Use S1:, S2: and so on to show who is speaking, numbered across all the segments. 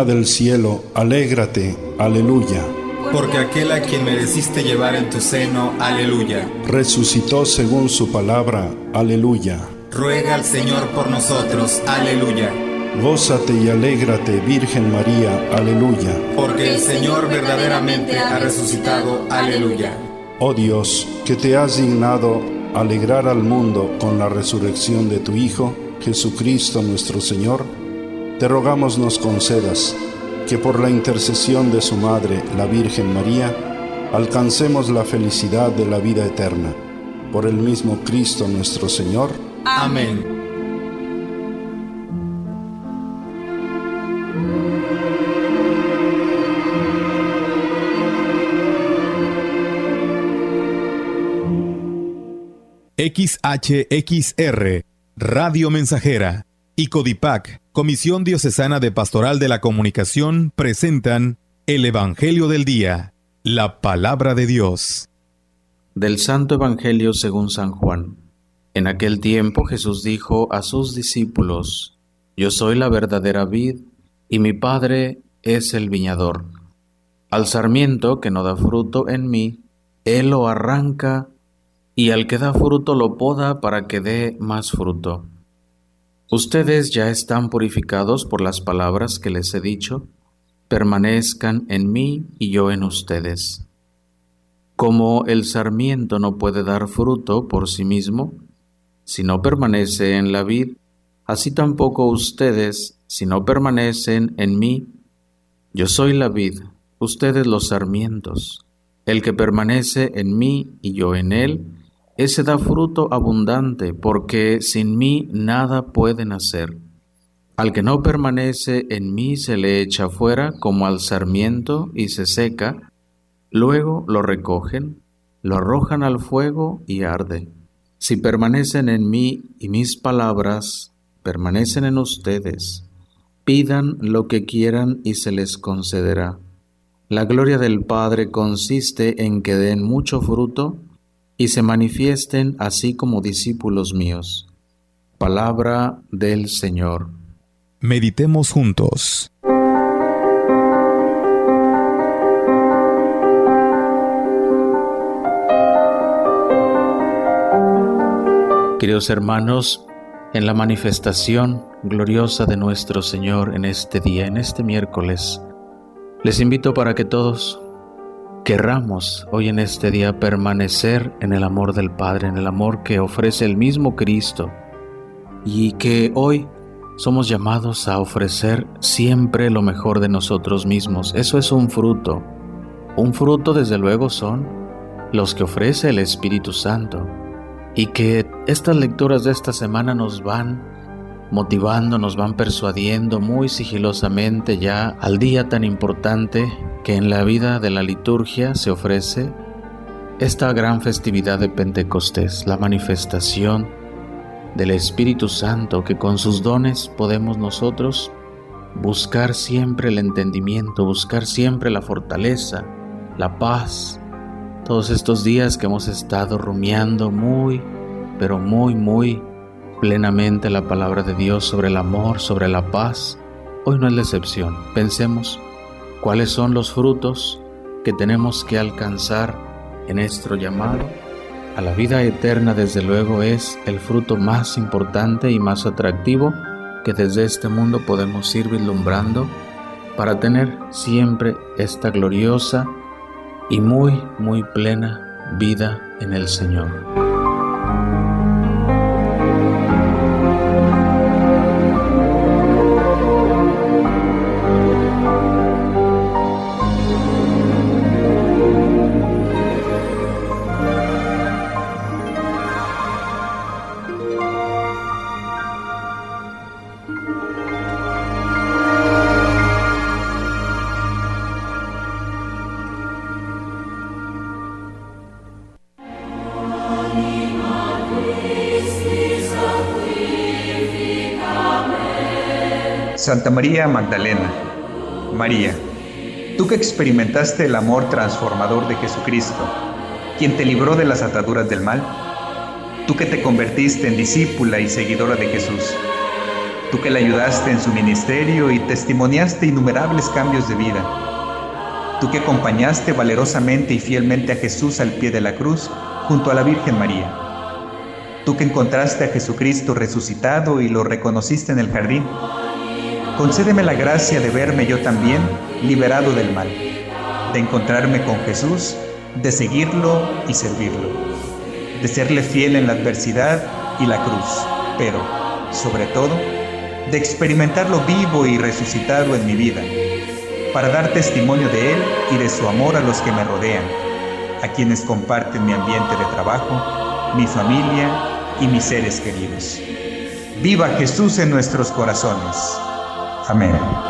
S1: Reina del cielo, alégrate, aleluya.
S2: Porque aquel a quien mereciste llevar en tu seno, aleluya.
S1: Resucitó según su palabra, aleluya.
S2: Ruega al Señor por nosotros, aleluya.
S1: Gózate y alégrate, Virgen María, aleluya.
S2: Porque el Señor verdaderamente ha resucitado, aleluya.
S1: Oh Dios, que te has dignado alegrar al mundo con la resurrección de tu Hijo, Jesucristo nuestro Señor, te rogamos nos concedas que por la intercesión de su Madre, la Virgen María, alcancemos la felicidad de la vida eterna. Por el mismo Cristo nuestro Señor.
S2: Amén.
S3: XHXR, Radio Mensajera y Codipac, Comisión Diocesana de Pastoral de la Comunicación, presentan el Evangelio del Día, la palabra de Dios.
S4: Del Santo Evangelio según San Juan. En aquel tiempo Jesús dijo a sus discípulos, Yo soy la verdadera vid, y mi Padre es el viñador. Al sarmiento que no da fruto en mí, Él lo arranca, y al que da fruto lo poda para que dé más fruto. Ustedes ya están purificados por las palabras que les he dicho, permanezcan en mí y yo en ustedes. Como el sarmiento no puede dar fruto por sí mismo, si no permanece en la vid, así tampoco ustedes, si no permanecen en mí. Yo soy la vid, ustedes los sarmientos. El que permanece en mí y yo en él, ese da fruto abundante, porque sin mí nada pueden hacer. Al que no permanece en mí se le echa fuera como al sarmiento y se seca, luego lo recogen, lo arrojan al fuego y arde. Si permanecen en mí y mis palabras permanecen en ustedes, pidan lo que quieran y se les concederá. La gloria del Padre consiste en que den mucho fruto, y se manifiesten así como discípulos míos. Palabra del Señor.
S3: Meditemos juntos.
S4: Queridos hermanos, en la manifestación gloriosa de nuestro Señor en este día, en este miércoles, les invito para que todos querramos hoy en este día permanecer en el amor del Padre, en el amor que ofrece el mismo Cristo y que hoy somos llamados a ofrecer siempre lo mejor de nosotros mismos. Eso es un fruto. Un fruto desde luego son los que ofrece el Espíritu Santo y que estas lecturas de esta semana nos van motivando, nos van persuadiendo muy sigilosamente ya al día tan importante que en la vida de la liturgia se ofrece esta gran festividad de Pentecostés, la manifestación del Espíritu Santo que con sus dones podemos nosotros buscar siempre el entendimiento, buscar siempre la fortaleza, la paz. Todos estos días que hemos estado rumiando muy, pero muy, muy plenamente la palabra de Dios sobre el amor, sobre la paz, hoy no es la excepción. Pensemos cuáles son los frutos que tenemos que alcanzar en nuestro llamado. A la vida eterna, desde luego, es el fruto más importante y más atractivo que desde este mundo podemos ir vislumbrando para tener siempre esta gloriosa y muy, muy plena vida en el Señor.
S5: Santa María Magdalena, María, tú que experimentaste el amor transformador de Jesucristo, quien te libró de las ataduras del mal, tú que te convertiste en discípula y seguidora de Jesús, tú que le ayudaste en su ministerio y testimoniaste innumerables cambios de vida, tú que acompañaste valerosamente y fielmente a Jesús al pie de la cruz junto a la Virgen María, tú que encontraste a Jesucristo resucitado y lo reconociste en el jardín, concédeme la gracia de verme yo también liberado del mal, de encontrarme con Jesús, de seguirlo y servirlo, de serle fiel en la adversidad y la cruz, pero, sobre todo, de experimentarlo vivo y resucitado en mi vida, para dar testimonio de Él y de su amor a los que me rodean, a quienes comparten mi ambiente de trabajo, mi familia y mis seres queridos. Viva Jesús en nuestros corazones. Amén.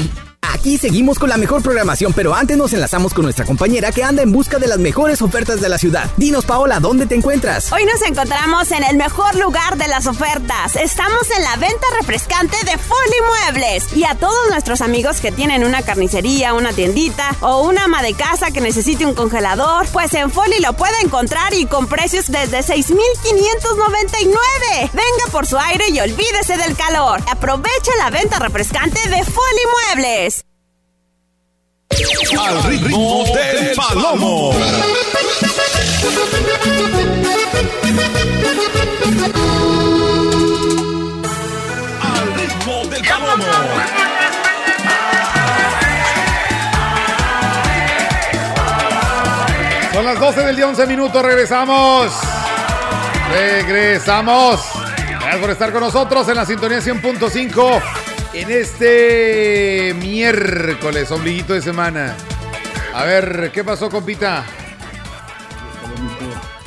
S6: week.
S7: Aquí seguimos con la mejor programación, pero antes nos enlazamos con nuestra compañera que anda en busca de las mejores ofertas de la ciudad. Dinos, Paola, ¿dónde te encuentras?
S8: Hoy nos encontramos en el mejor lugar de las ofertas. Estamos en la venta refrescante de Folly Muebles. Y a todos nuestros amigos que tienen una carnicería, una tiendita o una ama de casa que necesite un congelador, pues en Folly lo puede encontrar y con precios desde 6,599. Venga por su aire y olvídese del calor. Aproveche la venta refrescante de Folly Muebles.
S9: Al ritmo del palomo. Al ritmo del palomo.
S10: Son las 12 del día, 11 minutos. Regresamos. Regresamos. Gracias por estar con nosotros en la sintonía 100.5 en este miércoles, ombliguito de semana. A ver, ¿qué pasó, compita?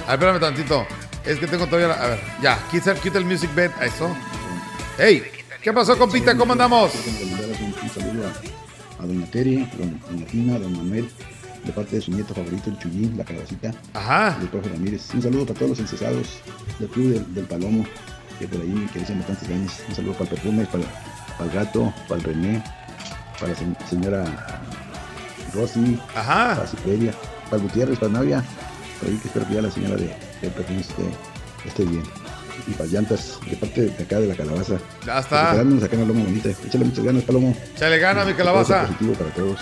S10: A ver, espérame tantito. Es que tengo todavía. La... A ver, ya, quita, quita el music bed. A eso. ¡Ey! ¿Qué pasó, compita? ¿Cómo andamos?
S11: Un saludo a, doña Tere, doña Tina, a don Manuel, de parte de su nieto favorito, el Chuyín, la calabacita.
S10: Ajá.
S11: Del profe Ramírez. Un saludo para todos los encesados del Club del, del Palomo, que por ahí que dicen bastantes años. Un saludo para el perfume, para, para el gato, para el René, para la se- señora Rosy,
S10: Ajá.
S11: para Ciperia, para Gutiérrez, para Navia. Por ahí que espero que ya la señora de, perfume esté, esté bien. Y para llantas, de parte de acá de la calabaza.
S10: Ya está.
S11: Acá en la loma bonita. Échale muchas ganas, Palomo.
S10: Chale gana, mi calabaza.
S11: positivo para todos.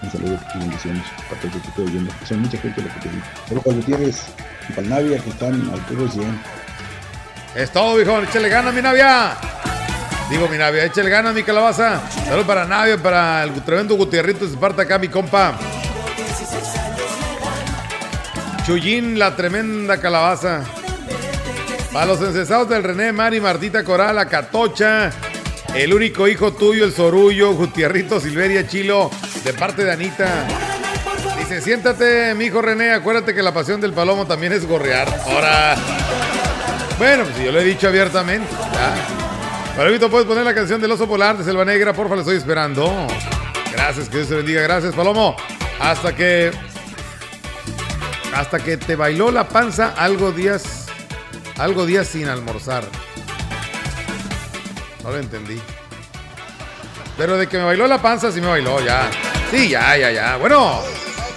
S11: Un saludo y bendiciones para todos los que estoy oyendo. Son mucha gente lo que te digo. Pero para Gutiérrez y para el Navia que están al puro 100.
S10: Es todo, viejo. Échale ganas, mi Navia. Digo, mi Navia, échale ganas, mi calabaza. Saludos para Navia, para el tremendo Gutierrito de Esparta acá, mi compa. Chuyín, la tremenda calabaza. Para los encesados del René, Mari, Martita Coral, la Catocha. El único hijo tuyo, el Sorullo, Gutierrito, Silveria, Chilo, de parte de Anita. Dice, siéntate, mi hijo René, acuérdate que la pasión del palomo también es gorrear. Ahora. Bueno, pues yo lo he dicho abiertamente. Palomito, ¿puedes poner la canción del oso polar de Selva Negra? Porfa, la estoy esperando. Gracias, que Dios te bendiga. Gracias, Palomo. Hasta que. hasta que te bailó la panza algo días, algo días sin almorzar. No lo entendí. Pero de que me bailó la panza, sí me bailó, ya. Sí, ya, ya, ya. Bueno.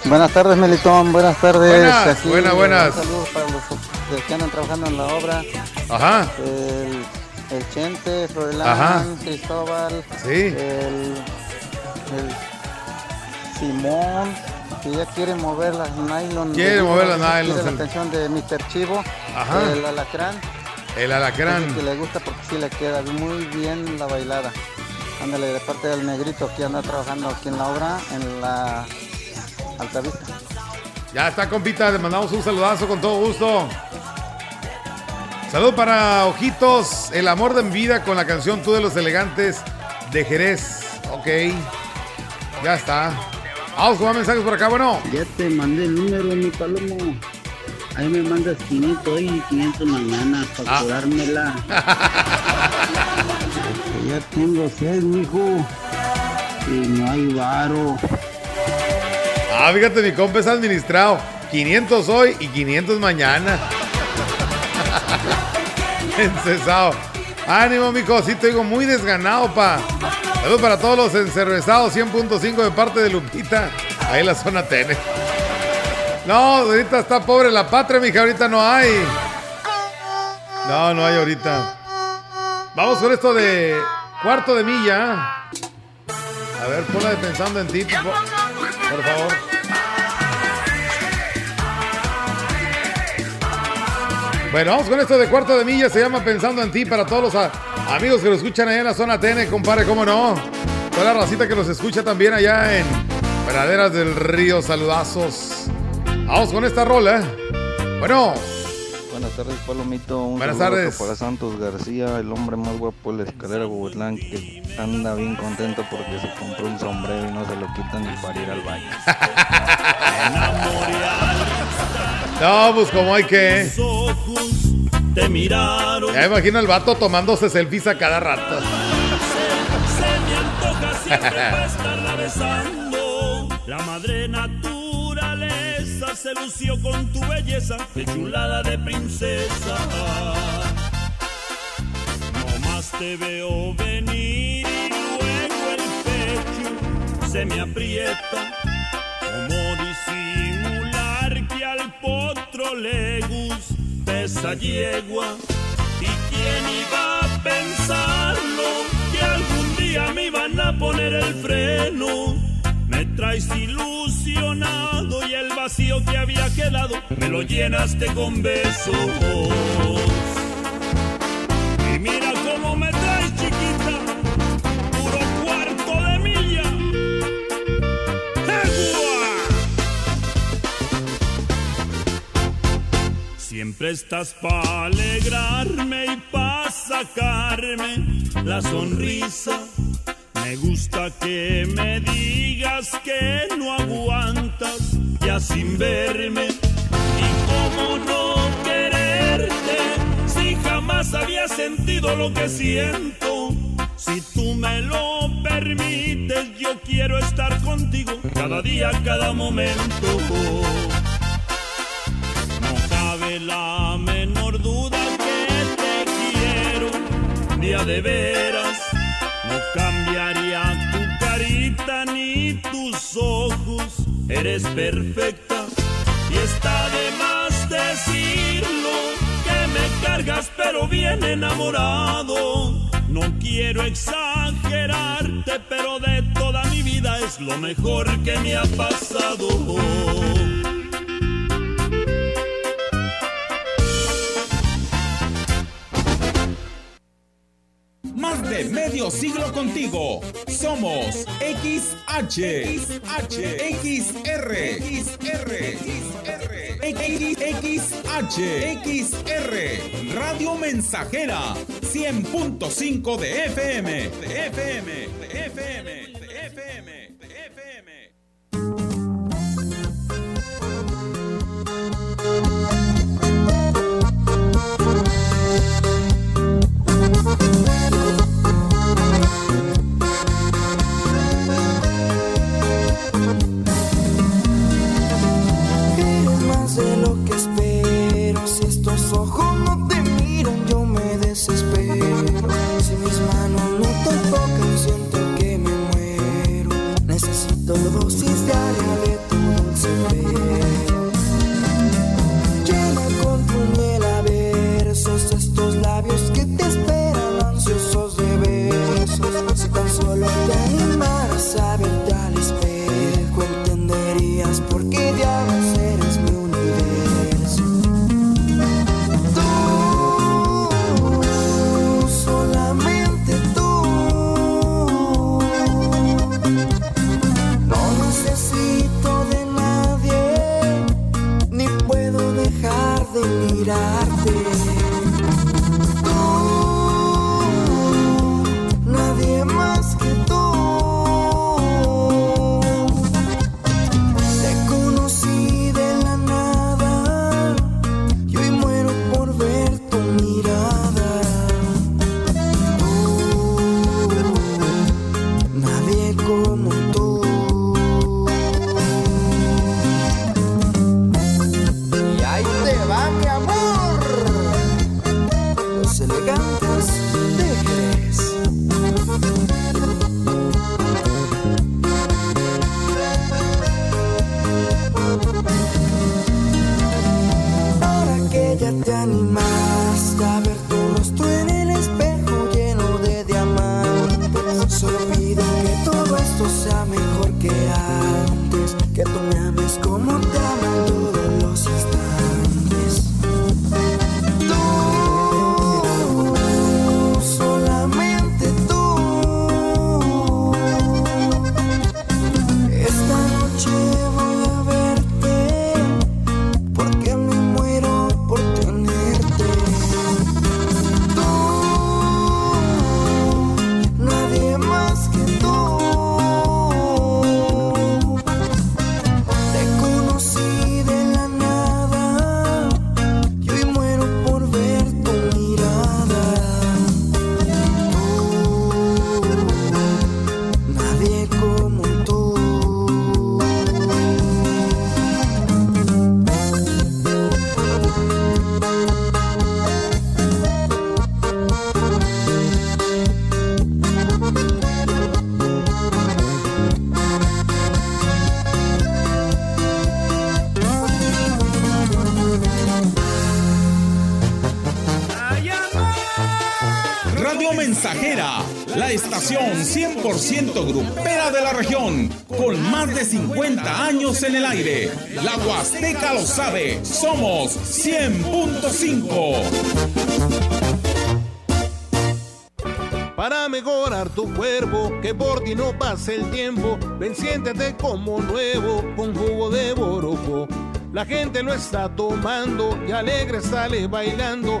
S12: Buenas tardes, Melitón. Buenas tardes.
S10: Buenas, buenas, buenas.
S12: Saludos para los que andan trabajando en la obra.
S10: Ajá.
S12: El, el Chente. Froilán, Cristóbal.
S10: Sí.
S12: El, el Simón, que ya quiere mover las nylon.
S10: Quiere
S12: de-
S10: mover las nylons.
S12: la canción de Mr. Chivo.
S10: Ajá.
S12: El alacrán.
S10: El alacrán.
S12: Que le gusta porque sí le queda muy bien la bailada. Ándale, de parte del negrito que anda trabajando aquí en la obra, en la Altavista.
S10: Ya está, compita. Le mandamos un saludazo con todo gusto. Salud para Ojitos, el amor de mi vida con la canción Tú de los Elegantes de Jerez. Ok. Ya está. Vamos con más mensajes por acá. Bueno,
S13: Ya te mandé el número, mi palomo. Ahí me mandas 500 hoy y 500 mañana para
S10: Ah.
S13: curármela. Ya tengo sed, mijo. Y no hay varo.
S10: ah, fíjate, mi compa es administrado. 500 hoy y 500 mañana. Encesado. Ánimo, mijo. Sí, te digo muy desganado, pa. Saludos para todos los encervezados. 100.5 de parte de Lupita. Ahí la zona Tene. No, ahorita está pobre la patria, mija. Ahorita no hay. No, no hay ahorita. Vamos con esto de cuarto de milla. A ver, ponla de pensando en ti, por favor. Bueno, vamos con esto de cuarto de milla. Se llama Pensando en ti para todos los amigos que lo escuchan allá en la zona TN, compadre, cómo no. Toda la racita que nos escucha también allá en Praderas del Río. Saludazos. Vamos con esta rola. Bueno,
S12: Buenas tardes, Palomito. Un
S10: Buenas tardes.
S12: Para Santos García, el hombre más guapo de la escalera Bogotlán, que anda bien contento porque se compró un sombrero y no se lo quitan ni para ir al baño.
S10: no, pues como hay que.
S14: Te miraron.
S10: Ya imagino el vato tomándose selfies a cada rato.
S14: Se me antoja siempre para estarla besando. La madre naturaleza se lució con tu belleza, de chulada de princesa. No más te veo venir y luego el pecho se me aprieta. Potro le esa yegua. ¿Y quién iba a pensarlo? Que algún día me iban a poner el freno. Me traes ilusionado y el vacío que había quedado me lo llenaste con besos. Y mira cómo me Siempre estás para alegrarme y para sacarme la sonrisa. Me gusta que me digas que no aguantas ya sin verme. Y cómo no quererte si jamás había sentido lo que siento. Si tú me lo permites, yo quiero estar contigo cada día, cada momento. La menor duda que te quiero, día de veras. No cambiaría tu carita ni tus ojos, eres perfecta. Y está de más decirlo, que me cargas pero bien enamorado. No quiero exagerarte, pero de toda mi vida es lo mejor que me ha pasado.
S9: De medio siglo contigo. Somos XH, XH, XR, XR, XR, XR, Radio Mensajera, 100.5 de FM, de FM, de FM, de FM, Lo sabe, somos 100.5.
S15: Para mejorar tu cuerpo, que por ti no pase el tiempo, ven siéntete como nuevo con jugo de borojo. La gente lo está tomando y alegre sale bailando.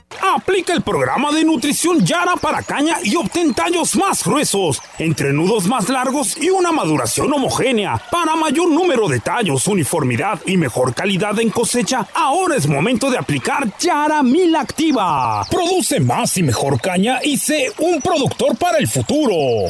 S16: Aplica el programa de nutrición Yara para caña y obtén tallos más gruesos, entrenudos más largos y una maduración homogénea. Para mayor número de tallos, uniformidad y mejor calidad en cosecha, ahora es momento de aplicar Yara Mil Activa. Produce más y mejor caña y sé un productor para el futuro.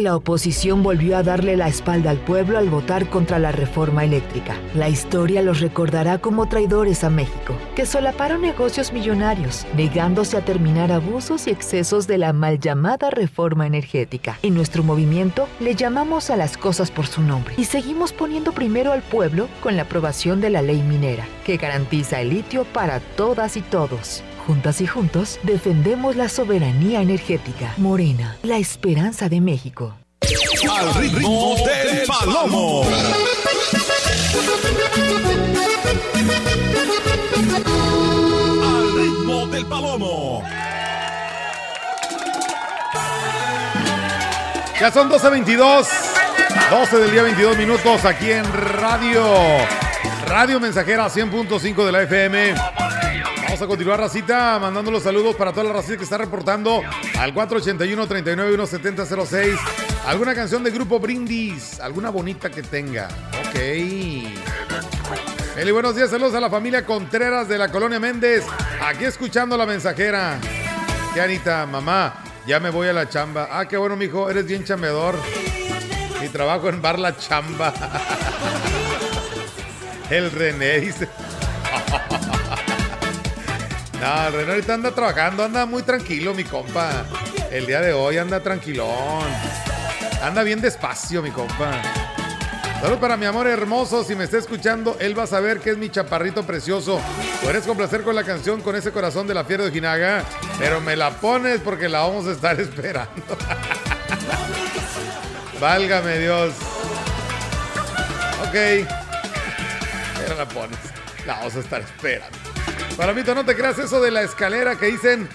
S17: La oposición volvió a darle la espalda al pueblo al votar contra la reforma eléctrica. La historia los recordará como traidores a México, que solaparon negocios millonarios, negándose a terminar abusos y excesos de la mal llamada reforma energética. En nuestro movimiento le llamamos a las cosas por su nombre y seguimos poniendo primero al pueblo con la aprobación de la ley minera, que garantiza el litio para todas y todos. Juntas y juntos defendemos la soberanía energética. Morena, la esperanza de México.
S3: Al ritmo del palomo. Al ritmo del palomo.
S10: Ya son 12.22. 12 del día 22 minutos aquí en Radio. Radio Mensajera 100.5 de la FM. A continuar, Racita, mandando los saludos para toda la racita que está reportando al 481-39-17006. ¿Alguna canción de grupo Brindis? ¿Alguna bonita que tenga? Ok. Eli, buenos días, saludos a la familia Contreras de la Colonia Méndez. Aquí escuchando la mensajera. ¿Qué, Anita? Mamá, ya me voy a la chamba. Ah, qué bueno, mijo, eres bien chambeador. Mi trabajo en bar La Chamba. El René dice. No, el René ahorita anda trabajando, anda muy tranquilo, mi compa. El día de hoy anda tranquilón. Anda bien despacio, mi compa. Saludos para mi amor hermoso. Si me está escuchando, él va a saber que es mi chaparrito precioso. Puedes complacer con la canción con ese corazón de la fiera de Ojinaga, pero me la pones porque la vamos a estar esperando. Válgame Dios. Ok. Pero la pones. La vamos a estar esperando. Mí, no te creas eso de la escalera que dicen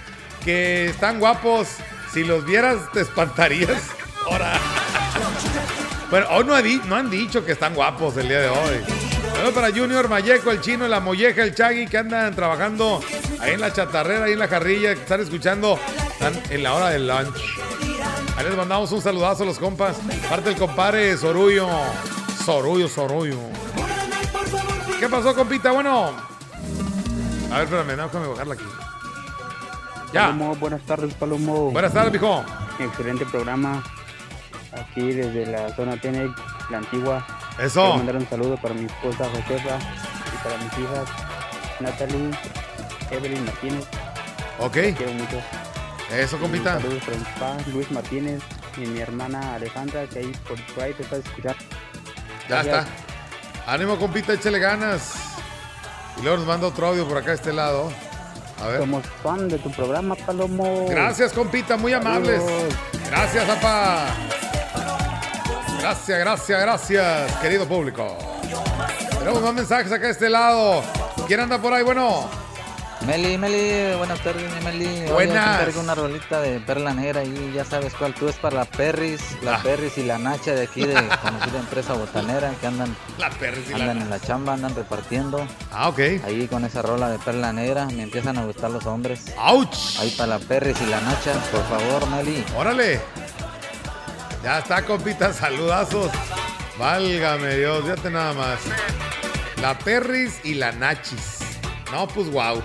S10: que están guapos. Si los vieras, te espantarías. Ahora. Bueno, hoy no, no, han dicho que están guapos el día de hoy. Saludos para Junior, Malleco, el chino, la molleja, el chagui que andan trabajando ahí en la chatarrera, ahí en la jarrilla, que están escuchando están en la hora del lunch. Ahí les mandamos un saludazo a los compas. Parte del compadre Sorullo. Sorullo, Sorullo. ¿Qué pasó, compita? Bueno. A ver, espérame, déjame bajarla aquí.
S13: Ya. Palomo, buenas tardes, Palomo.
S10: Buenas tardes, mijo.
S13: Excelente programa. Aquí desde la zona Tenec, la antigua.
S10: Eso.
S13: Quiero mandar un saludo para mi esposa Josefa y para mis hijas Natalie, Evelyn Martínez.
S10: Ok.
S13: quiero mucho.
S10: Eso, compita.
S13: Saludos para mi papá Luis Martínez y mi hermana Alejandra, que ahí por, por ahí te escuchando.
S10: Ya está. Ánimo, compita, échale ganas. Y luego nos manda otro audio por acá a este lado. A ver.
S13: Somos fan de tu programa, Palomo.
S10: Gracias, compita, muy amables. Gracias, apa. Gracias, gracias, gracias, querido público. Tenemos más mensajes acá a este lado. ¿Quién anda por ahí? Bueno.
S18: Meli, Meli, buenas tardes, mi Meli.
S10: Buenas.
S18: Traigo una rolita de Perla Negra y ya sabes cuál tú es para la Perris, la
S10: Ah.
S18: Perris y la Nacha de aquí de conocida empresa botanera que andan,
S10: La Perris y la
S18: andan en la chamba, andan repartiendo.
S10: Ah, ok.
S18: Ahí con esa rola de Perla Negra me empiezan a gustar los hombres.
S10: ¡Auch!
S18: Ahí para la Perris y la Nacha, por favor, Meli.
S10: Órale. Ya está, compita, saludazos. Válgame Dios, fíjate nada más. La Perris y la Nachis. No, pues wow.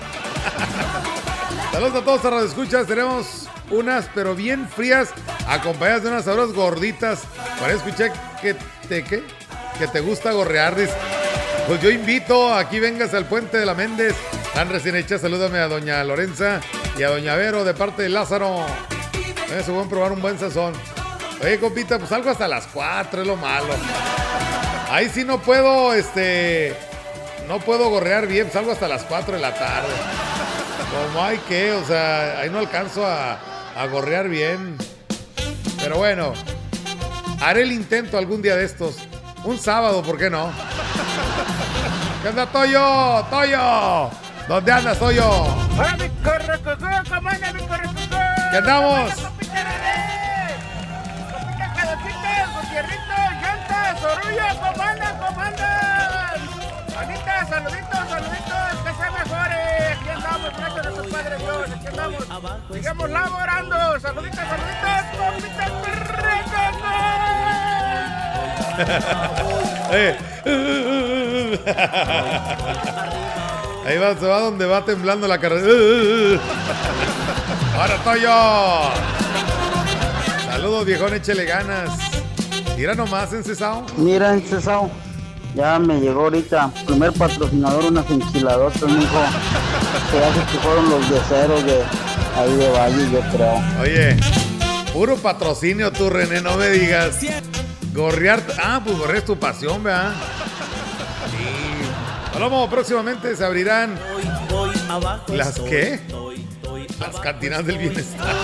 S10: Saludos a todos a Radio Escuchas. Tenemos unas, pero bien frías, acompañadas de unas sabroras gorditas. Por ahí escuché que te, ¿qué? Que te gusta gorrear. Pues yo invito, aquí vengas al puente de la Méndez. Tan recién hecha, salúdame a doña Lorenza y a doña Vero de parte de Lázaro. Se pueden probar un buen sazón. Oye, compita, pues algo hasta las 4 es lo malo. Ahí sí no puedo, este. No puedo gorrear bien, salgo hasta las 4 de la tarde. Como hay que, o sea, ahí no alcanzo a, a gorrear bien. Pero bueno, haré el intento algún día de estos. Un sábado, ¿por qué no? ¿Qué onda, Toyo? ¡Toyo! ¿Dónde andas, Toyo?
S19: ¡Hola, mi correcocó! ¿Cómo anda, mi correcocó?
S10: ¿Qué andamos?
S19: ¡Compita Sigamos laborando. Saluditos, saluditos,
S10: Eh. Ahí va, se va donde va temblando la carrera. Ahora Toyo. Saludos, viejón, échele ganas. Mira nomás en Cesao.
S13: Mira, Cesao, ya me llegó ahorita, primer patrocinador, unas enchiladotas, mijo. Se hace que fueron los yeseros de ahí de Valle, yo creo.
S10: Oye, puro patrocinio tú, René, no me digas. Gorrear. Ah, pues gorrear es tu pasión, ¿verdad? Sí. Hablamos, próximamente se abrirán. ¿Las qué? Las cantinas del bienestar.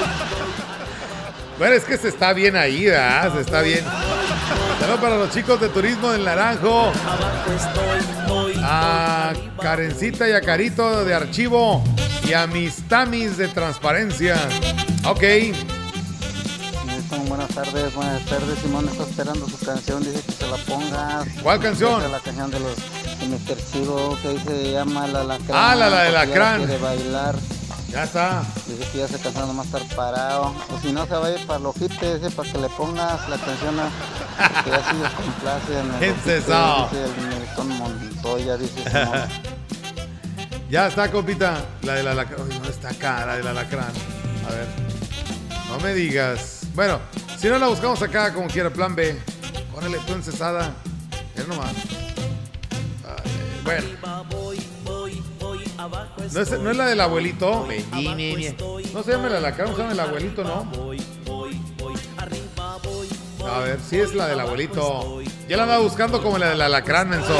S10: Bueno, es que se está bien ahí, ¿verdad? Se está bien. Saludos para los chicos de Turismo del Naranjo. A Karencita y a Carito de Archivo. Y a mis Tamis de Transparencia. Ok.
S12: Buenas tardes, buenas tardes. Simón está esperando su canción, dice que se la pongas.
S10: ¿Cuál canción?
S12: La canción de los de Mr. Chivo, que dice se llama La Lacrán.
S10: Ah, la- la de Lacrán.
S12: Quiere bailar.
S10: Ya está.
S12: Dice que ya se cansado nomás estar parado. O si no, se va a ir para los ojite, dice, para que le pongas la canción a, que ya sí les complace. En el
S10: ¿Qué
S12: ojite,
S10: es eso?
S12: Dice el Nelson Montoya, dice.
S10: Ya está, compita. La de la alacrán. No está acá, la del alacrán. A ver. No me digas. Bueno, si no la buscamos acá como quiera, plan B. Órale, tú encesada. Es nomás. Bueno. ¿No es, no es la del abuelito? No se llama el alacrán, se llama el abuelito, ¿no? A ver, sí es la del abuelito. Ya la andaba buscando como la del alacrán, menso.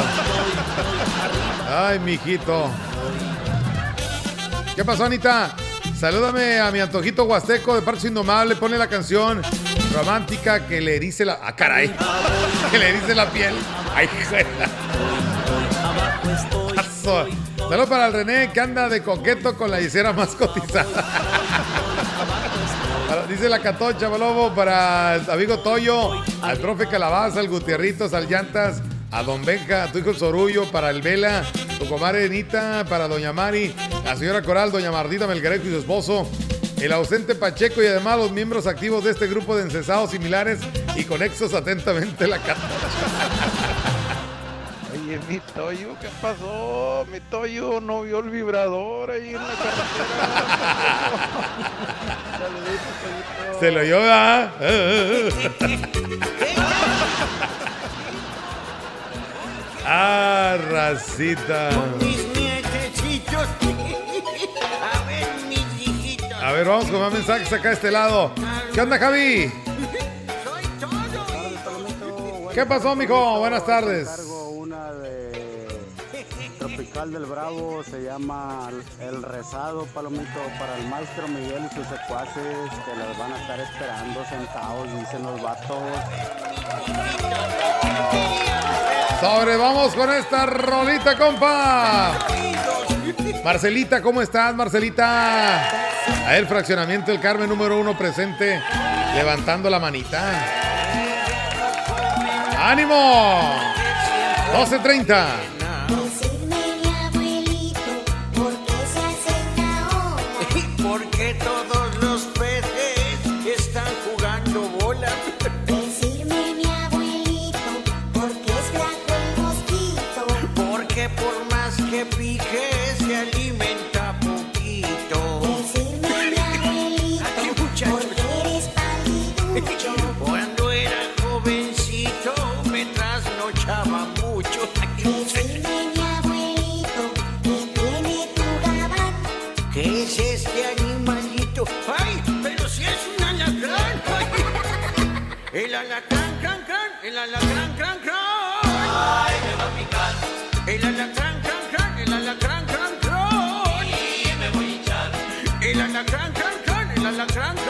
S10: Ay, mijito. ¿Qué pasó, Anita? Salúdame a mi antojito huasteco de Parque Indomable. Pone la canción romántica que le erice la. ¡Ah, caray! Que le erice la piel. ¡Ay, juela! Saludos para el René que anda de coqueto con la hicera más cotizada. Dice la Catocha, Balobo, para el amigo Toyo, al profe Calabaza, al Gutierritos, al Llantas, a Don Benja, a tu hijo Sorullo, para el Vela, tu comadre Anita, para Doña Mari, la señora Coral, Doña Mardita Melgarejo y su esposo, el ausente Pacheco y además los miembros activos de este grupo de encesados similares y conexos atentamente la Catocha.
S20: Mi Toyo, ¿qué pasó? Mi Toyo no vio el vibrador ahí en la carretera.
S10: Se lo lleva. ah, racita.
S21: Mis nietecitos. A ver, mis hijitos.
S10: A ver, vamos con más mensajes acá de este lado. ¿Qué onda, Javi? ¿Qué pasó, mijo? Buenas tardes.
S22: De Tropical del Bravo, se llama El Rezado, Palomito, para el maestro Miguel y sus secuaces que los van a estar esperando sentados, dicen los vatos.
S10: Sobre, vamos con esta rolita, compa. Marcelita, ¿cómo estás, Marcelita? El fraccionamiento del Carmen número uno presente, levantando la manita. ¡Ánimo! 12.30.
S21: alacrán, cran, cran. ¡Ay, me va a picar! El alacrán, cran, cran, el alacrán, cran, cran. Y me voy a hinchar. El alacrán, cran, cran, el alacrán, cran.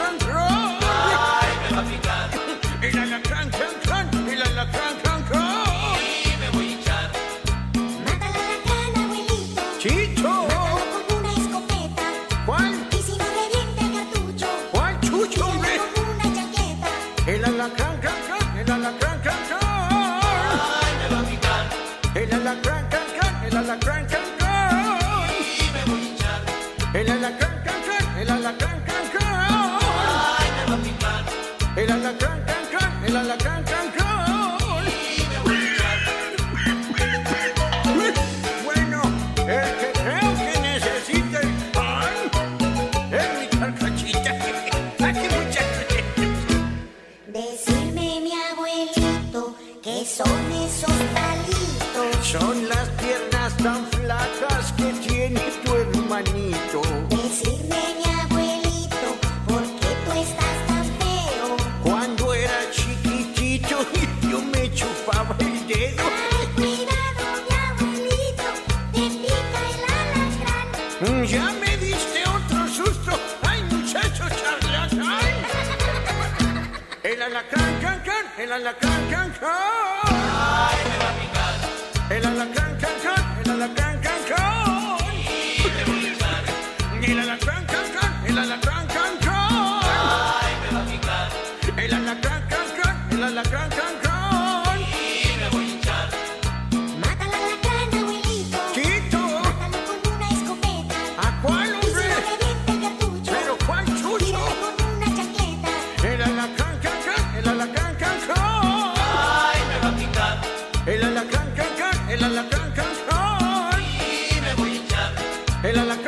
S21: Alacrán, can, can. El alacrán,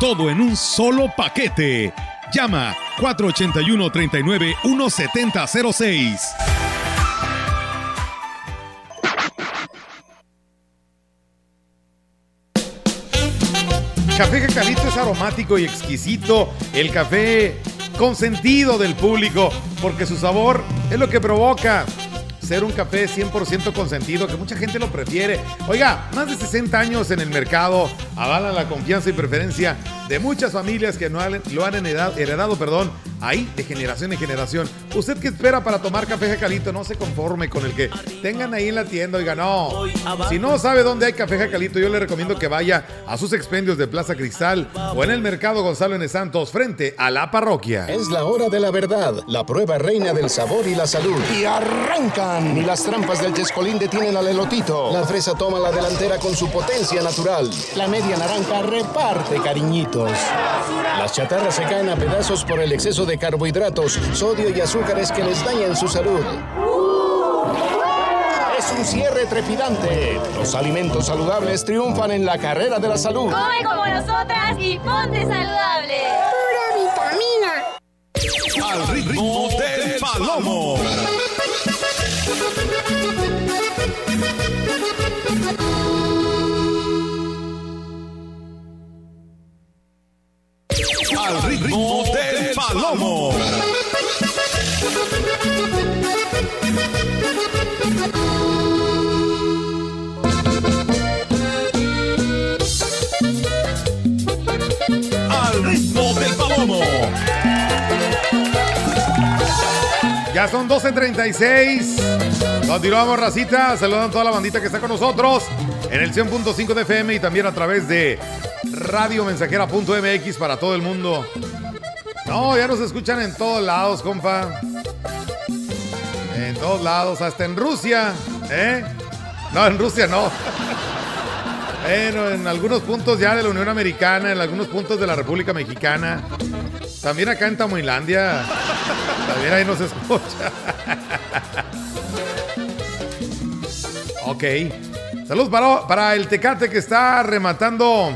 S3: Todo en un solo paquete. Llama 481-39-1706.
S10: Café Jacalito es aromático y exquisito. El café consentido del público, porque su sabor es lo que provoca ser un café 100% consentido, que mucha gente lo prefiere. Oiga, más de 60 años en el mercado avalan la confianza y preferencia de muchas familias que no han- lo han heredado, heredado perdón, ahí de generación en generación. ¿Usted qué espera para tomar café Jacalito? No se conforme con el que tengan ahí en la tienda. Oiga, no. Si no sabe dónde hay café Jacalito, yo le recomiendo que vaya a sus expendios de Plaza Cristal o en el mercado Gonzalo N. Santos frente a la parroquia.
S23: Es la hora de la verdad, la prueba reina del sabor y la salud. Y Ni las trampas del chescolín detienen al elotito. La fresa toma la delantera con su potencia natural. La media naranja reparte cariñitos. Las chatarras se caen a pedazos por el exceso de carbohidratos, sodio y azúcares que les dañan su salud. Es un cierre trepidante. Los alimentos saludables triunfan en la carrera de la salud.
S24: Come como nosotras y ponte saludable. Pura vitamina.
S3: Al ritmo del palomo. Al ritmo del palomo. Al ritmo del palomo.
S10: Ya son 12.36. Continuamos, racita. Saludan a toda la bandita que está con nosotros en el 100.5 de FM y también a través de radiomensajera.mx para todo el mundo. No, ya nos escuchan en todos lados, compa. En todos lados, hasta en Rusia. ¿Eh? No, en Rusia no. Bueno, en algunos puntos ya de la Unión Americana, en algunos puntos de la República Mexicana. También acá en Tamuilandia. También ahí nos escucha. ok. Saludos para el Tecate que está rematando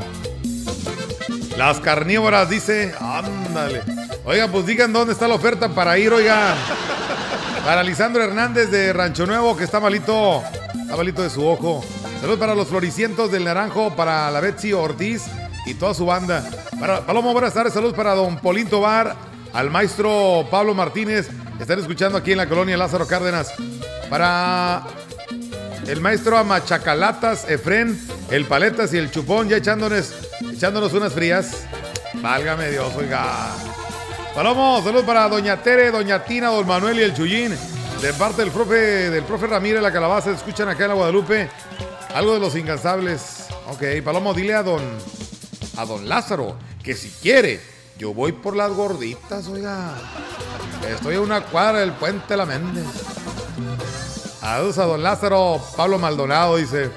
S10: las carnívoras, dice. Ándale. Oigan, pues digan dónde está la oferta para ir, oiga. Para Lisandro Hernández de Rancho Nuevo, que está malito. Está malito de su ojo. Saludos para los floricientos del Naranjo, para la Betsy Ortiz y toda su banda. Para Palomo, buenas tardes. Saludos para don Polín Tobar, al maestro Pablo Martínez. Están escuchando aquí en la colonia Lázaro Cárdenas. Para el maestro Amachacalatas, Efren, el Paletas y el Chupón, ya echándonos, echándonos unas frías. Válgame Dios, oiga. Palomo, saludos para Doña Tere, Doña Tina, Don Manuel y el Chuyín. De parte del profe, del profe Ramírez, la calabaza, escuchan acá en la Guadalupe. Algo de los incansables. Ok, Palomo, dile a don, a don Lázaro que si quiere, yo voy por las gorditas, oiga. Estoy a una cuadra del puente La Méndez. Adiós a don Lázaro, Pablo Maldonado dice.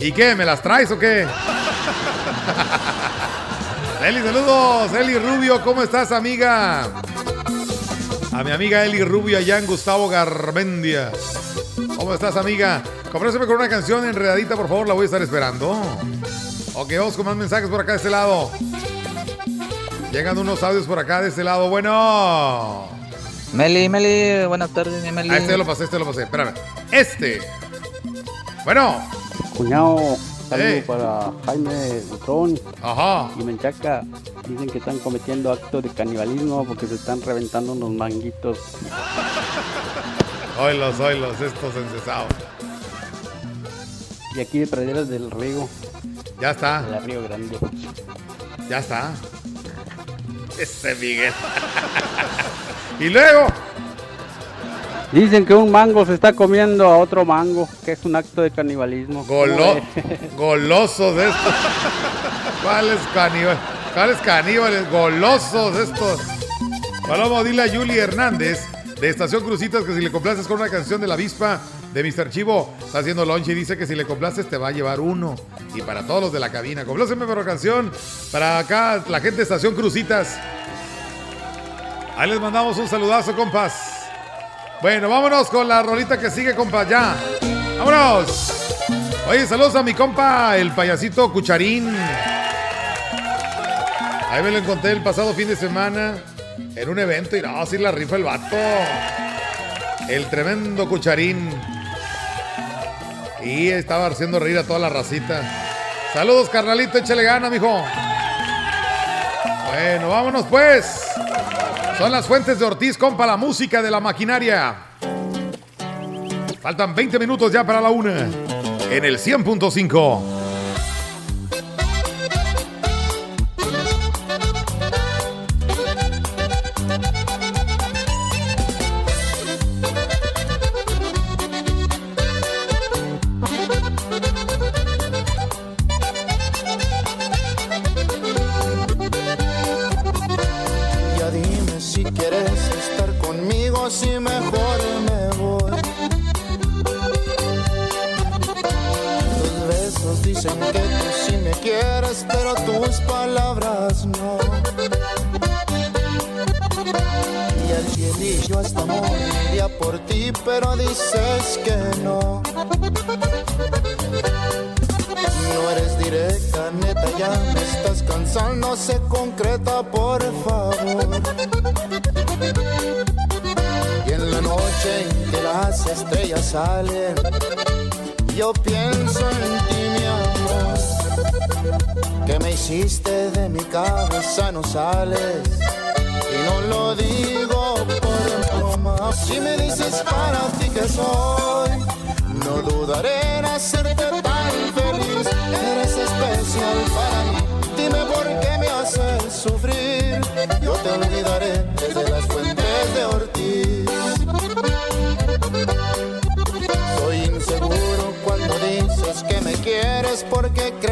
S10: ¿Y qué? ¿Me las traes o qué? Eli, saludos. Eli Rubio, ¿cómo estás, amiga? A mi amiga Eli Rubio allá en Gustavo Garmendia. ¿Cómo estás, amiga? Comprénseme con una canción enredadita, por favor, la voy a estar esperando. Ok, vamos con más mensajes por acá de este lado. Llegan unos audios por acá de este lado. Bueno.
S18: Meli, Meli, buenas tardes, mi Meli.
S10: Ah, este lo pasé, este lo pasé. Espérame. Este. Bueno.
S22: Cuñado, saludo para Jaime Butrón
S10: Ajá.
S22: y Menchaca. Dicen que están cometiendo actos de canibalismo porque se están reventando unos manguitos.
S10: Oilos, oilos, estos encesados.
S22: Y aquí de Praderas del Río.
S10: Ya está.
S22: La Río Grande.
S10: Ya está. Ese Miguel. y luego.
S22: Dicen que un mango se está comiendo a otro mango, que es un acto de canibalismo. ¿Cómo
S10: Golo- golosos estos. ¿Cuál es caníbal? ¿Cuáles caníbales? Golosos estos. Paloma dile a Yuli Hernández de Estación Crucitas que si le complaces con una canción de la avispa de Mr. Chivo, está haciendo lunch y dice que si le complaces te va a llevar uno. Y para todos los de la cabina, compláceme por canción. Para acá, la gente de Estación Crucitas. Ahí les mandamos un saludazo, compas. Bueno, vámonos con la rolita que sigue, compas, ya. ¡Vámonos! Oye, saludos a mi compa, el payasito Cucharín. Ahí me lo encontré el pasado fin de semana en un evento y no, así la rifa el vato. El tremendo Cucharín. Y estaba haciendo reír a toda la racita. Saludos, carnalito, échale gana, mijo. Bueno, vámonos pues. Son las fuentes de Ortiz, compa, la música de la maquinaria. Faltan 20 minutos ya para la una. En el 100.5.
S25: estrellas salen, yo pienso en ti, mi amor. Que me hiciste de mi cabeza, no sales. Y no lo digo por broma. Si me dices para ti que soy, no dudaré en hacerte tan feliz. Eres especial para mí. Dime por qué me haces sufrir. Yo te olvidaré desde las porque creo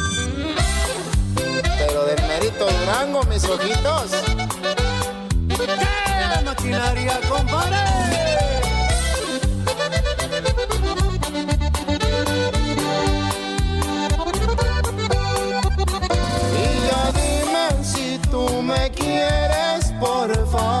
S25: Pero del mérito Durango, mis ojitos. ¡Qué maquinaria, compadre! Y ya dime si tú me quieres, por favor.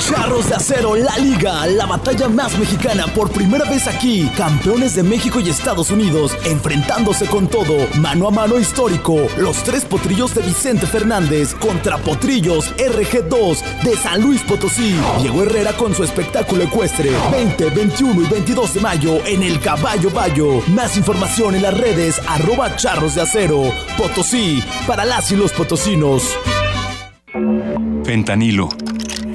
S26: Charros de Acero, la liga, la batalla más mexicana por primera vez aquí. Campeones de México y Estados Unidos, enfrentándose con todo, mano a mano histórico. Los tres potrillos de Vicente Fernández contra Potrillos RG2 de San Luis Potosí. Diego Herrera con su espectáculo ecuestre. 20, 21 y 22 de mayo en el Caballo Bayo. Más información en las redes arroba charros de acero. Potosí, para las y los potosinos.
S27: Fentanilo,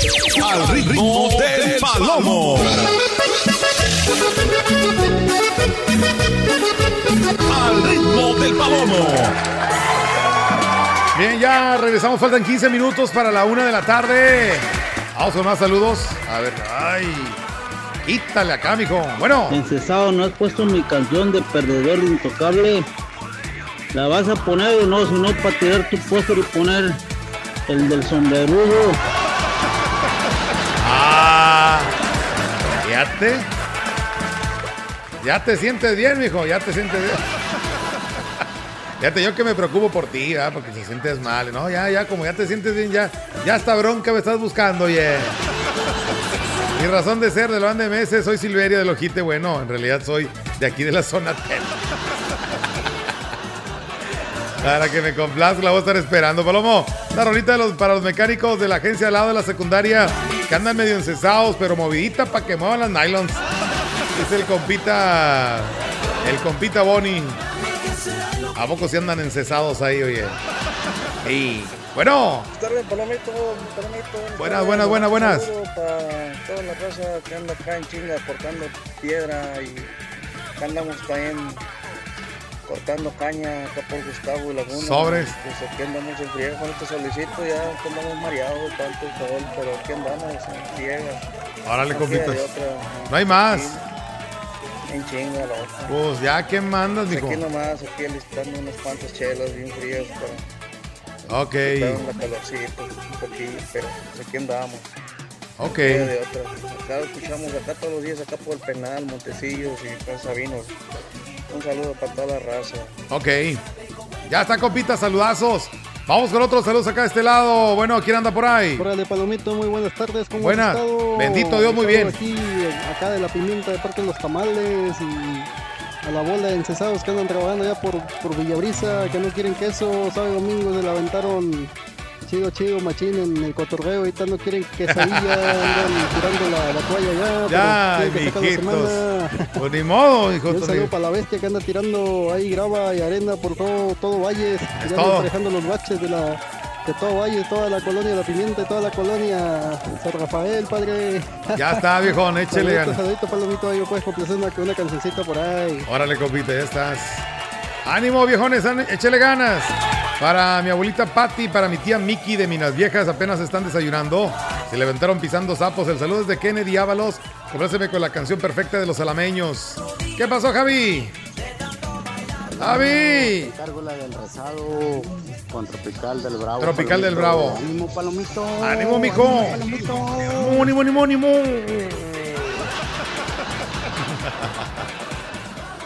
S9: Al ritmo del palomo. Al ritmo del palomo.
S10: Bien, ya regresamos, faltan 15 minutos para la una de la tarde. Vamos con más saludos. A ver, ay. Quítale acá, mijo. Bueno.
S28: Encesado, ¿no has puesto mi canción de Perdedor de Intocable? ¿La vas a poner o no? Si no, para tirar tu póster y poner el del sombrerudo.
S10: Ya te. Sientes bien, mijo. Ya te sientes bien. Fíjate, yo que me preocupo por ti, ¿verdad? Porque te sientes mal. No, ya, ya, como ya te sientes bien, ya, ya esta bronca me estás buscando, oye. Mi razón de ser del band de meses, soy Silverio del Ojite. Bueno, en realidad soy de aquí de la zona TEL. Para que me complazca, la voy a estar esperando. Palomo, una rolita de para los mecánicos de la agencia al lado de la secundaria que andan medio encesados, pero movidita para que muevan las nylons. Es el compita, el compita Bonnie. ¿A poco se andan encesados ahí, oye? Y bueno,
S29: Buenas tardes, Palomito, Palomito.
S10: Buenas, buenas, buenas, buenas.
S29: Un saludo Para toda la raza que anda acá en chinga cortando piedra y acá andamos también cortando caña acá por Gustavo y Laguna.
S10: Sobres.
S29: Pues aquí andamos en friega con este solicito, ya andamos mareados, tanto el sol, pero aquí andamos en friega.
S10: Órale,
S29: No
S10: compitas. No hay más.
S29: En chinga la otra.
S10: Pues ya, ¿qué mandas, mijo?
S29: Aquí nomás, aquí alistando unas cuantas chelas bien frías para
S10: Ok.
S29: una calorcito, un poquillo, pero pues aquí andamos.
S10: Ok.
S29: De otra. Acá escuchamos acá todos los días, acá por el penal, Montecillos y San Sabinos. Un saludo para toda la raza.
S10: Ok. Ya está, compita, saludazos. Vamos con otros saludos acá de este lado. Bueno, ¿quién anda por ahí?
S30: Órale, Palomito, muy buenas tardes. ¿Cómo
S10: Buenas.
S30: has estado?
S10: Bendito Dios, muy bien.
S30: Aquí, acá de la pimienta, de parte de los tamales y a la bola de encesados que andan trabajando ya por, por Villabrisa, que no quieren queso. Sábado y domingo se la aventaron chido, chido, machín en el cotorreo. Ahorita no quieren quesadilla, andan tirando la, la toalla ya.
S10: Ya, mijitos. Pues ni modo, hijo.
S30: Un saludo para la bestia que anda tirando ahí grava y arena por todo, todo Valles. Ya
S10: todo.
S30: emparejando los baches de la de todo Valle, toda la colonia La Pimienta, toda la colonia San Rafael, padre.
S10: Ya está, viejón, échele
S30: Saludito, saludito, palomito, ahí puedes complacer una, una cancioncita por ahí.
S10: Órale, compita, ya estás. Ánimo, viejones, échele ganas. Para mi abuelita Patty, para mi tía Miki de Minas Viejas, apenas están desayunando. Se levantaron pisando sapos. El saludo es de Kennedy Ábalos. Compláceme con la canción perfecta de los alameños. ¿Qué pasó, Javi? Javi.
S13: Cargo la del rezado con Tropical del Bravo.
S10: Tropical del
S13: Palomito.
S10: Bravo.
S13: Ánimo, palomito.
S10: Ánimo, mijo.
S13: palomito.
S10: Ánimo, ánimo, ánimo.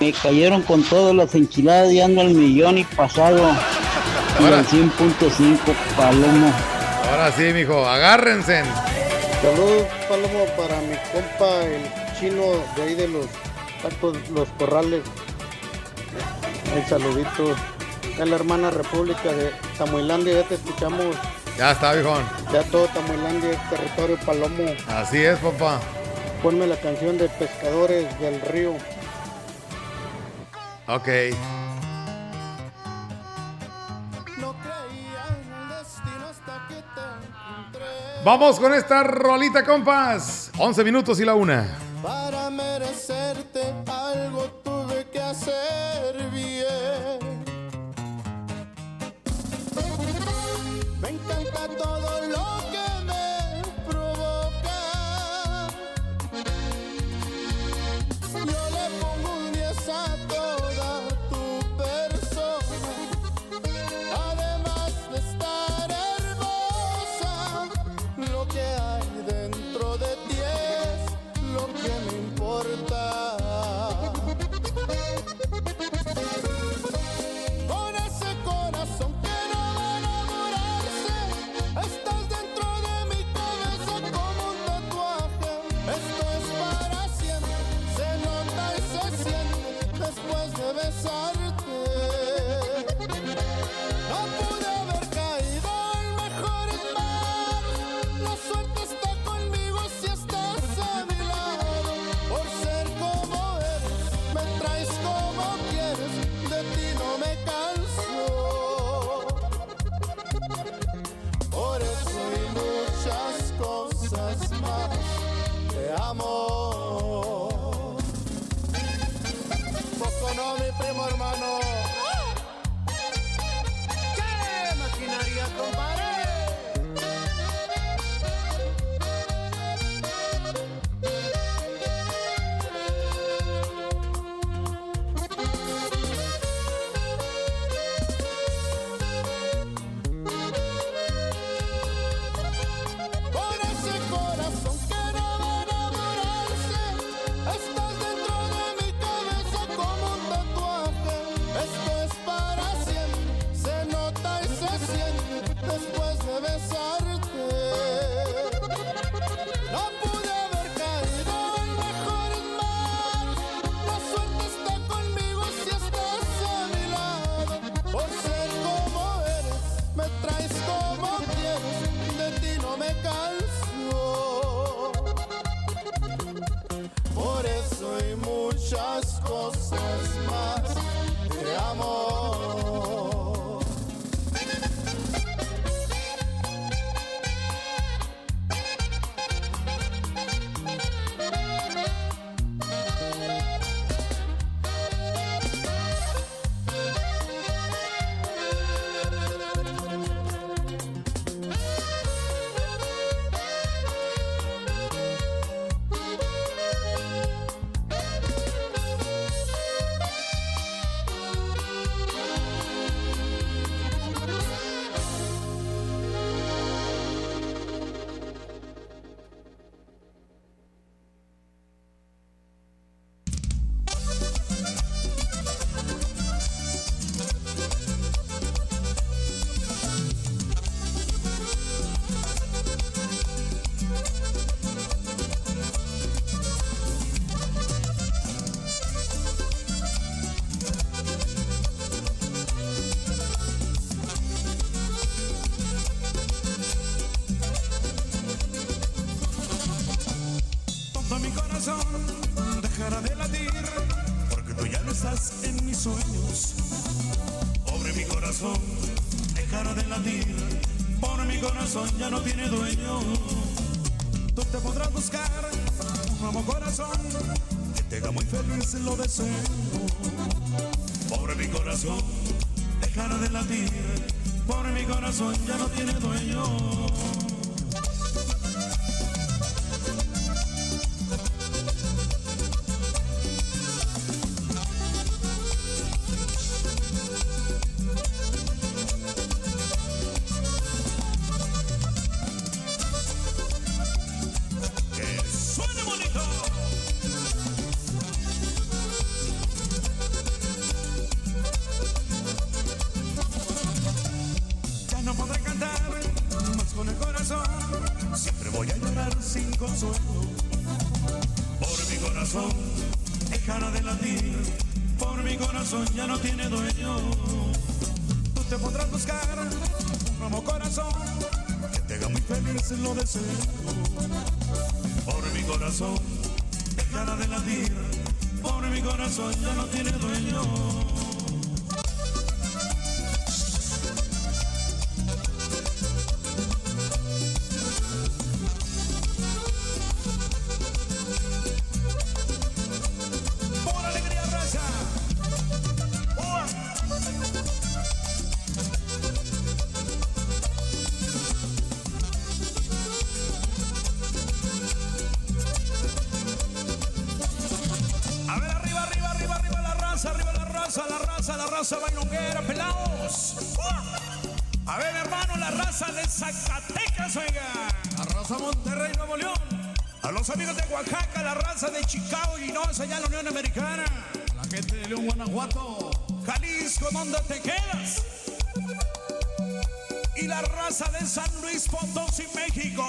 S13: Me cayeron con todas las enchiladas y ando al millón y pasado. Y al 100.5 Palomo.
S10: Ahora sí, mijo, agárrense.
S30: Saludos, Palomo, para mi compa, el chino de ahí de los tacos, los corrales. El saludito. De la hermana República de Tamuilandia, ya te escuchamos.
S10: Ya está, viejón.
S30: Ya todo Tamuilandia es territorio Palomo.
S10: Así es, papá.
S30: Ponme la canción de Pescadores del Río.
S10: Ok. Vamos con esta rolita, compas. 11 minutos y la una.
S25: Para merecerte algo tuve que hacer bien. Me encanta todo lo
S31: Pobre mi corazón, dejará de latir. Pobre mi corazón, ya no tiene dueño. Corazón que te haga muy feliz, lo deseo. Por mi corazón dejará de latir. Por mi corazón ya no tiene dueño.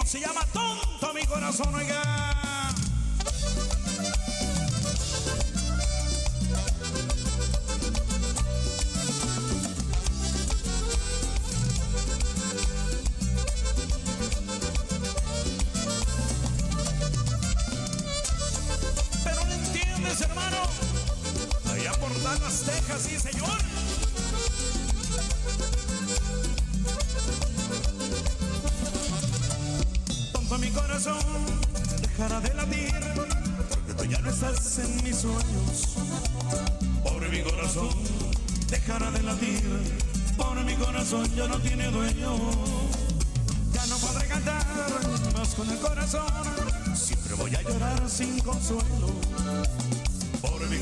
S31: Se llama Tonto mi corazón, oiga.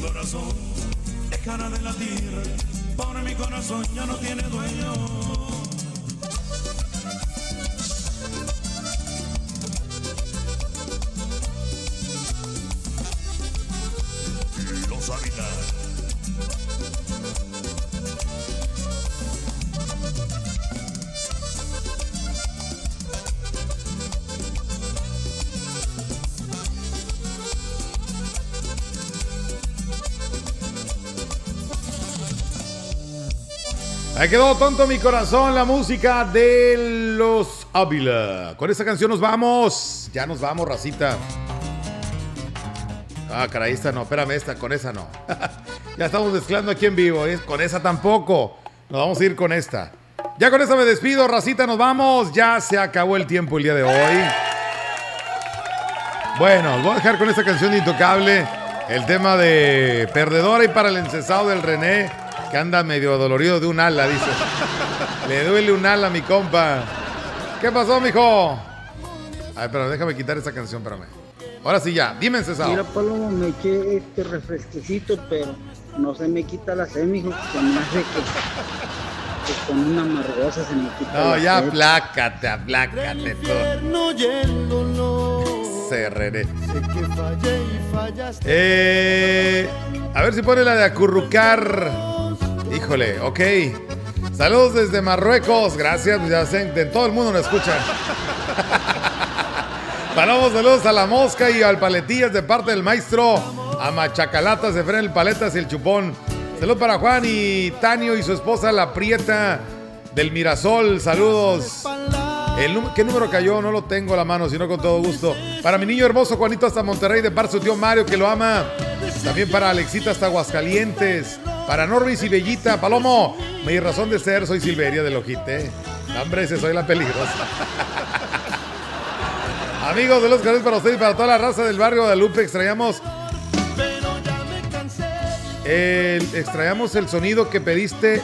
S31: Corazón dejará de latir. Pobre mi corazón ya no tiene dueño.
S10: Ahí quedó tonto mi corazón, la música de los Ávila. Con esta canción nos vamos. Ya nos vamos, racita. Ah, caray, esta no, espérame, esta, con esa no. ya estamos mezclando aquí en vivo, ¿eh? con esa tampoco. Nos vamos a ir con esta. Ya con esta me despido, racita, nos vamos. Ya se acabó el tiempo el día de hoy. Bueno, voy a dejar con esta canción de Intocable. El tema de Perdedora y para el encesado del René, que anda medio dolorido de un ala, dice. Le duele un ala a mi compa. ¿Qué pasó, mijo? A ver, pero déjame quitar esa canción, espérame. Ahora sí ya, dime encesado.
S13: Mira, Palomo, me eché este refresquecito, pero no se me quita la sed, mijo. Se me hace que, que con una amargosa se me quita
S10: No,
S13: la
S10: ya
S13: sed.
S10: aplácate, aplácate todo. Cerreré. Eh, a ver si pone la de acurrucar. Híjole, ok. Saludos desde Marruecos. Gracias, ya sé, de todo el mundo nos escuchan. Palamos saludos a la mosca y al paletillas de parte del maestro. A Machacalatas de Fren el Paletas y el Chupón. Saludos para Juan y Tanio y su esposa La Prieta del Mirasol. Saludos. El ¿Qué número cayó? No lo tengo a la mano, sino con todo gusto. Para mi niño hermoso Juanito hasta Monterrey, de de su tío Mario, que lo ama. También para Alexita hasta Aguascalientes. Para Norris y Bellita. Palomo, mi razón de ser, soy Silveria del Ojite. Hombre, ese soy la peligrosa. Amigos de los canales para ustedes y para toda la raza del barrio de Lupe, extrañamos. El, extrañamos el sonido que pediste.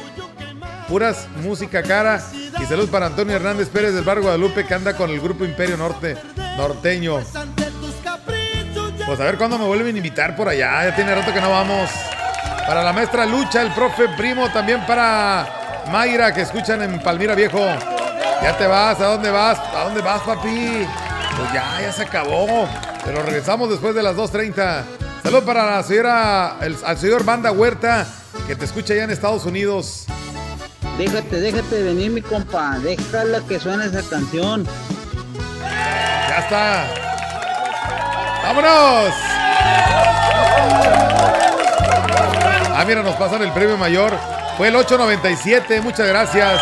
S10: Puras música cara. Y salud para Antonio Hernández Pérez del barrio Guadalupe que anda con el grupo Imperio Norte norteño. Pues a ver cuándo me vuelven a invitar por allá. Ya tiene rato que no vamos. Para la maestra Lucha, el profe Primo, también para Mayra que escuchan en Palmira Viejo. Ya te vas, ¿a dónde vas? ¿A dónde vas, papi? Pues ya, ya se acabó. Pero regresamos después de las 2.30. Saludos para la señora, el- al señor Banda Huerta, que te escucha allá en Estados Unidos.
S13: Déjate, déjate venir, mi compa. Déjala que suene esa canción.
S10: Ya está.
S25: ¡Vámonos! Ah, mira, nos pasan el premio mayor. Fue el 897, muchas gracias.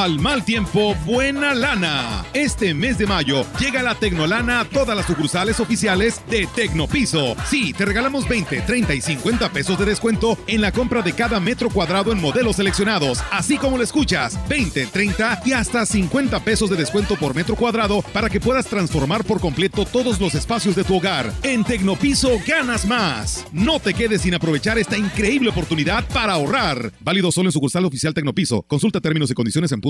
S10: Al mal tiempo, buena lana. Este mes de mayo llega la Tecnolana a todas las sucursales oficiales de Tecnopiso. Sí, te regalamos 20, 30 y 50 pesos de descuento en la compra de cada metro cuadrado en modelos seleccionados. Así como lo escuchas, 20, 30 y hasta 50 pesos de descuento por metro cuadrado para que puedas transformar por completo todos los espacios de tu hogar. En Tecnopiso ganas más. No te quedes sin aprovechar esta increíble oportunidad para ahorrar. Válido solo en sucursal oficial Tecnopiso. Consulta términos y condiciones en punto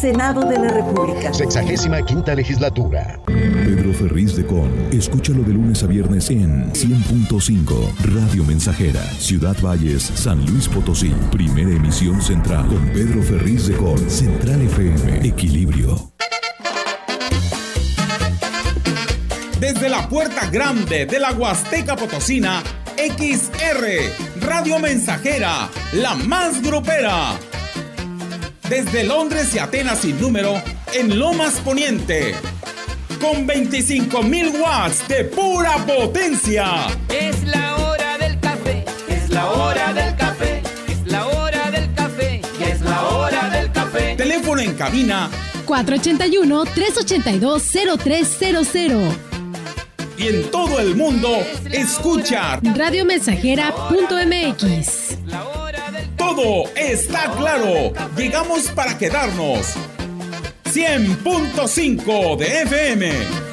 S17: Senado de la República.
S23: Sexagésima quinta legislatura.
S32: Pedro Ferriz de Con. Escúchalo de lunes a viernes en 100.5 Radio Mensajera, Ciudad Valles, San Luis Potosí. Primera emisión central con Pedro Ferriz de Con. Central FM. Equilibrio.
S9: Desde la puerta grande de la Huasteca Potosina, XR, Radio Mensajera, la más grupera. Desde Londres y Atenas sin número, en Lomas Poniente. Con 25.000 watts de pura potencia.
S33: Es la hora del café, es la hora del café, es la hora del café, es la hora del café.
S9: Teléfono en cabina
S6: 481-382-0300.
S9: y en todo el mundo, escucha.
S6: Radiomensajera.mx.
S9: Todo está claro. Llegamos para quedarnos. 100.5 de FM.